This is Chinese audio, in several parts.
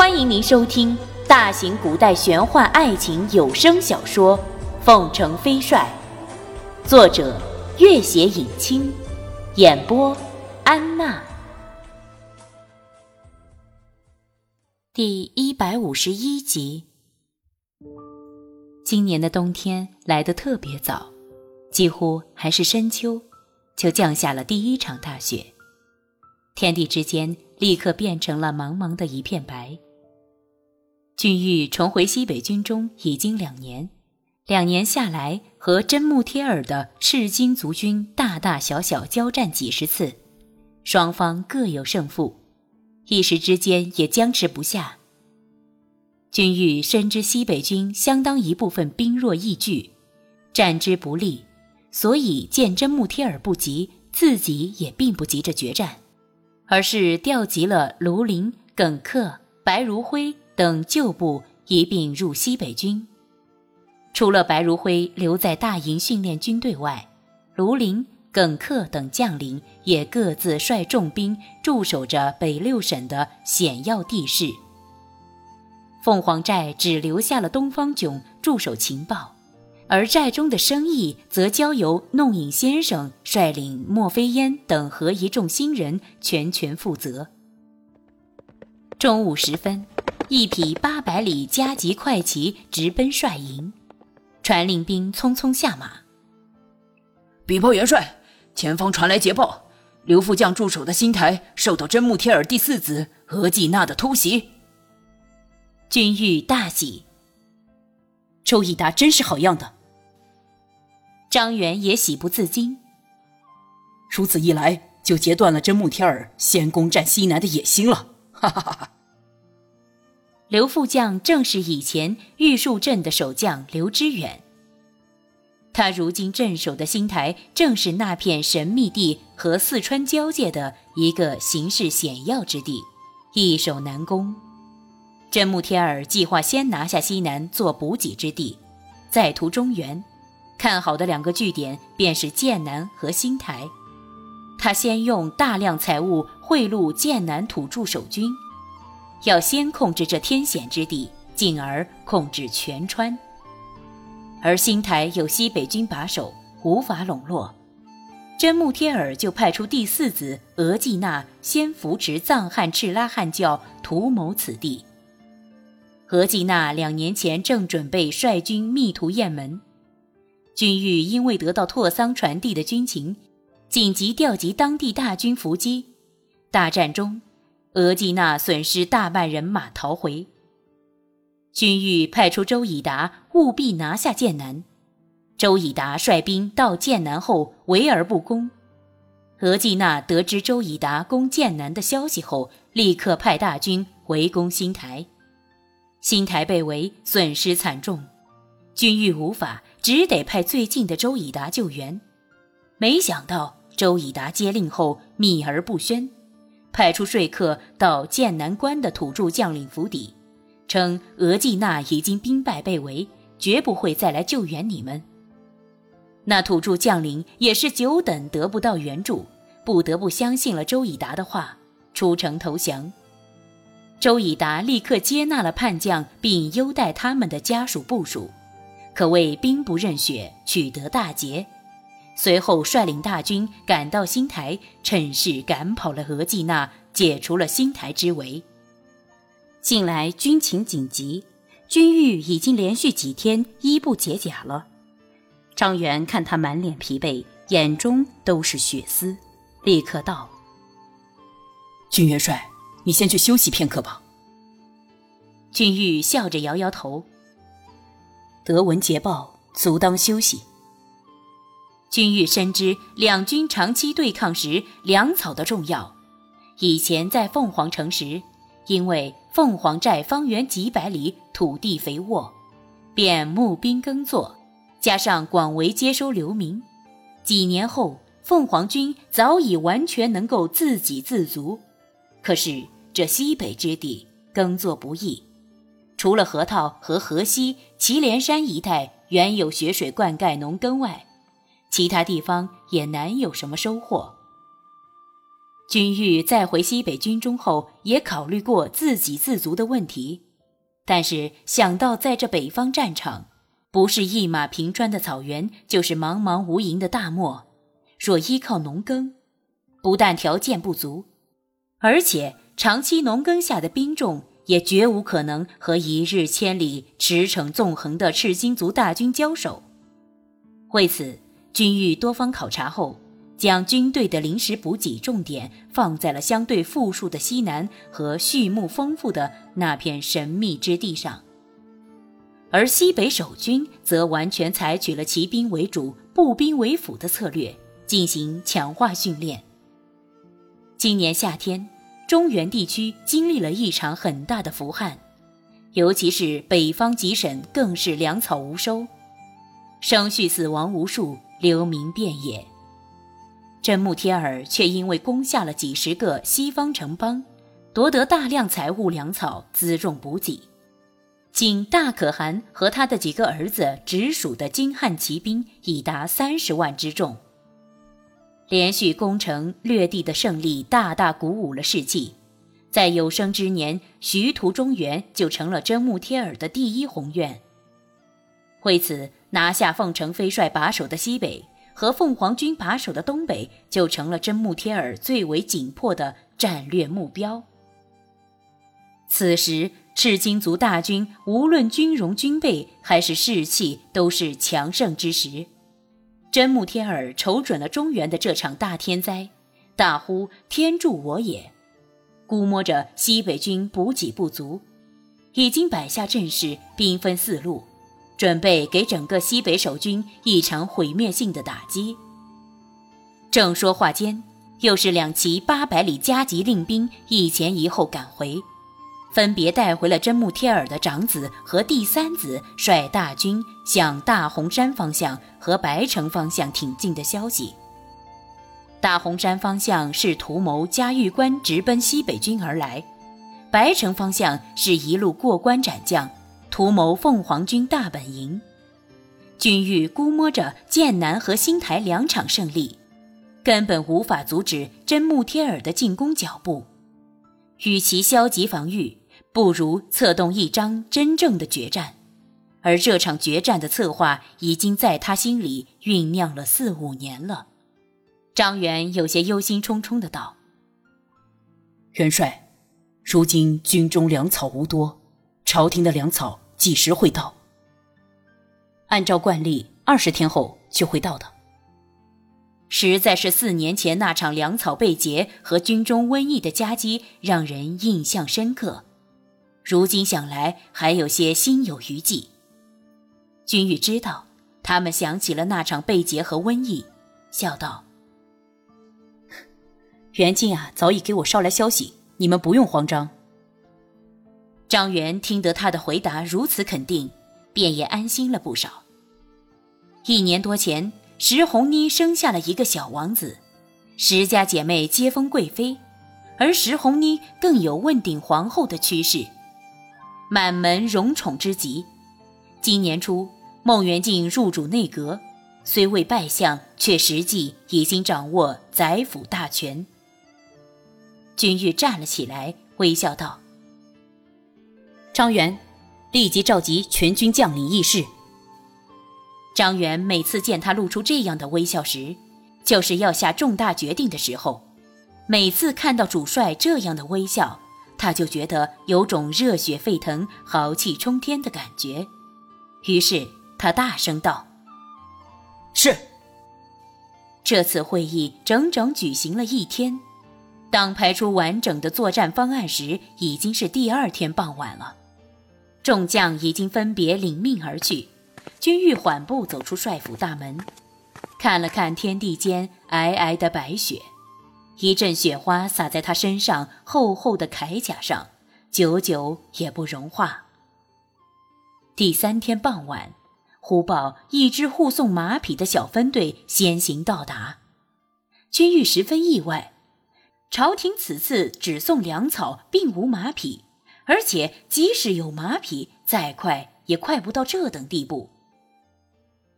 欢迎您收听大型古代玄幻爱情有声小说《凤城飞帅》，作者：月写影清，演播：安娜。第一百五十一集。今年的冬天来得特别早，几乎还是深秋，就降下了第一场大雪。天地之间立刻变成了茫茫的一片白。君玉重回西北军中已经两年，两年下来，和真木贴尔的赤金族军大大小小交战几十次，双方各有胜负，一时之间也僵持不下。君玉深知西北军相当一部分兵弱易拒，战之不利，所以见真木贴尔不急，自己也并不急着决战，而是调集了卢林、耿克、白如辉。等旧部一并入西北军，除了白如辉留在大营训练军队外，卢林、耿克等将领也各自率重兵驻守着北六省的险要地势。凤凰寨只留下了东方炯驻守情报，而寨中的生意则交由弄影先生率领莫非烟等和一众新人全权负责。中午时分。一匹八百里加急快骑直奔帅营，传令兵匆匆下马。禀报元帅，前方传来捷报，刘副将驻守的新台受到真木天尔第四子额济纳的突袭。君玉大喜，周益达真是好样的。张元也喜不自禁，如此一来，就截断了真木天儿先攻占西南的野心了。哈哈哈哈。刘副将正是以前玉树镇的守将刘知远。他如今镇守的新台，正是那片神秘地和四川交界的一个形势险要之地，易守难攻。真木天儿计划先拿下西南做补给之地，再图中原。看好的两个据点便是剑南和新台。他先用大量财物贿赂剑南土著守军。要先控制这天险之地，进而控制全川。而新台有西北军把守，无法笼络。真木贴尔就派出第四子额济纳先扶持藏汉赤拉汉教，图谋此地。额济纳两年前正准备率军密图雁门，军玉因为得到拓桑传递的军情，紧急调集当地大军伏击。大战中。额济纳损失大半人马逃回。君玉派出周以达务必拿下剑南。周以达率兵到剑南后围而不攻。额济纳得知周以达攻剑南的消息后，立刻派大军围攻新台。新台被围，损失惨重。君玉无法，只得派最近的周以达救援。没想到周以达接令后秘而不宣。派出说客到剑南关的土著将领府邸，称额济纳已经兵败被围，绝不会再来救援你们。那土著将领也是久等得不到援助，不得不相信了周以达的话，出城投降。周以达立刻接纳了叛将，并优待他们的家属部属，可谓兵不认血，取得大捷。随后率领大军赶到新台，趁势赶跑了额济纳，解除了新台之围。近来军情紧急，军玉已经连续几天衣不解甲了。张元看他满脸疲惫，眼中都是血丝，立刻道：“军元帅，你先去休息片刻吧。”君玉笑着摇摇头：“得闻捷报，足当休息。”君玉深知两军长期对抗时粮草的重要。以前在凤凰城时，因为凤凰寨方圆几百里土地肥沃，便募兵耕作，加上广为接收流民，几年后凤凰军早已完全能够自给自足。可是这西北之地耕作不易，除了河套和河西祁连山一带原有雪水灌溉农耕外，其他地方也难有什么收获。君玉再回西北军中后，也考虑过自给自足的问题，但是想到在这北方战场，不是一马平川的草原，就是茫茫无垠的大漠，若依靠农耕，不但条件不足，而且长期农耕下的兵众也绝无可能和一日千里驰骋纵横的赤金族大军交手。为此，君玉多方考察后。将军队的临时补给重点放在了相对富庶的西南和畜牧丰富的那片神秘之地上，而西北守军则完全采取了骑兵为主、步兵为辅的策略进行强化训练。今年夏天，中原地区经历了一场很大的伏旱，尤其是北方几省更是粮草无收，生畜死亡无数，流民遍野。真木贴尔却因为攻下了几十个西方城邦，夺得大量财物粮草辎重补给，仅大可汗和他的几个儿子直属的金汉骑兵已达三十万之众。连续攻城略地的胜利大大鼓舞了士气，在有生之年徐图中原就成了真木贴尔的第一宏愿。为此，拿下凤城飞帅把守的西北。和凤凰军把守的东北就成了真木贴尔最为紧迫的战略目标。此时，赤金族大军无论军容、军备还是士气，都是强盛之时。真木贴尔瞅准了中原的这场大天灾，大呼“天助我也”，估摸着西北军补给不足，已经摆下阵势，兵分四路。准备给整个西北守军一场毁灭性的打击。正说话间，又是两骑八百里加急令兵一前一后赶回，分别带回了真木贴尔的长子和第三子率大军向大红山方向和白城方向挺进的消息。大红山方向是图谋嘉峪关直奔西北军而来，白城方向是一路过关斩将。图谋凤凰军大本营，军玉估摸着剑南和新台两场胜利，根本无法阻止真木贴尔的进攻脚步。与其消极防御，不如策动一张真正的决战。而这场决战的策划，已经在他心里酝酿了四五年了。张元有些忧心忡忡的道：“元帅，如今军中粮草无多，朝廷的粮草。”几时会到？按照惯例，二十天后就会到的。实在是四年前那场粮草被劫和军中瘟疫的夹击让人印象深刻，如今想来还有些心有余悸。君玉知道，他们想起了那场被劫和瘟疫，笑道：“ 袁静啊，早已给我捎来消息，你们不用慌张。”张元听得他的回答如此肯定，便也安心了不少。一年多前，石红妮生下了一个小王子，石家姐妹皆封贵妃，而石红妮更有问鼎皇后的趋势，满门荣宠之极。今年初，孟元敬入主内阁，虽未拜相，却实际已经掌握宰辅大权。君玉站了起来，微笑道。张元，立即召集全军将领议事。张元每次见他露出这样的微笑时，就是要下重大决定的时候。每次看到主帅这样的微笑，他就觉得有种热血沸腾、豪气冲天的感觉。于是他大声道：“是。”这次会议整整举行了一天。当排出完整的作战方案时，已经是第二天傍晚了。众将已经分别领命而去，君玉缓步走出帅府大门，看了看天地间皑皑的白雪，一阵雪花洒在他身上厚厚的铠甲上，久久也不融化。第三天傍晚，忽报一支护送马匹的小分队先行到达，君玉十分意外，朝廷此次只送粮草，并无马匹。而且，即使有马匹，再快也快不到这等地步。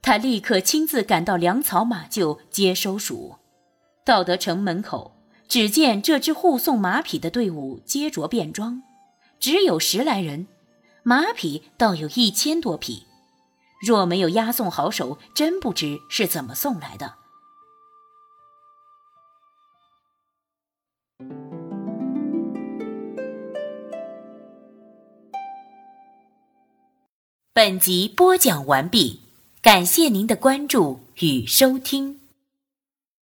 他立刻亲自赶到粮草马厩接收属。到得城门口，只见这支护送马匹的队伍皆着便装，只有十来人，马匹倒有一千多匹。若没有押送好手，真不知是怎么送来的。本集播讲完毕，感谢您的关注与收听。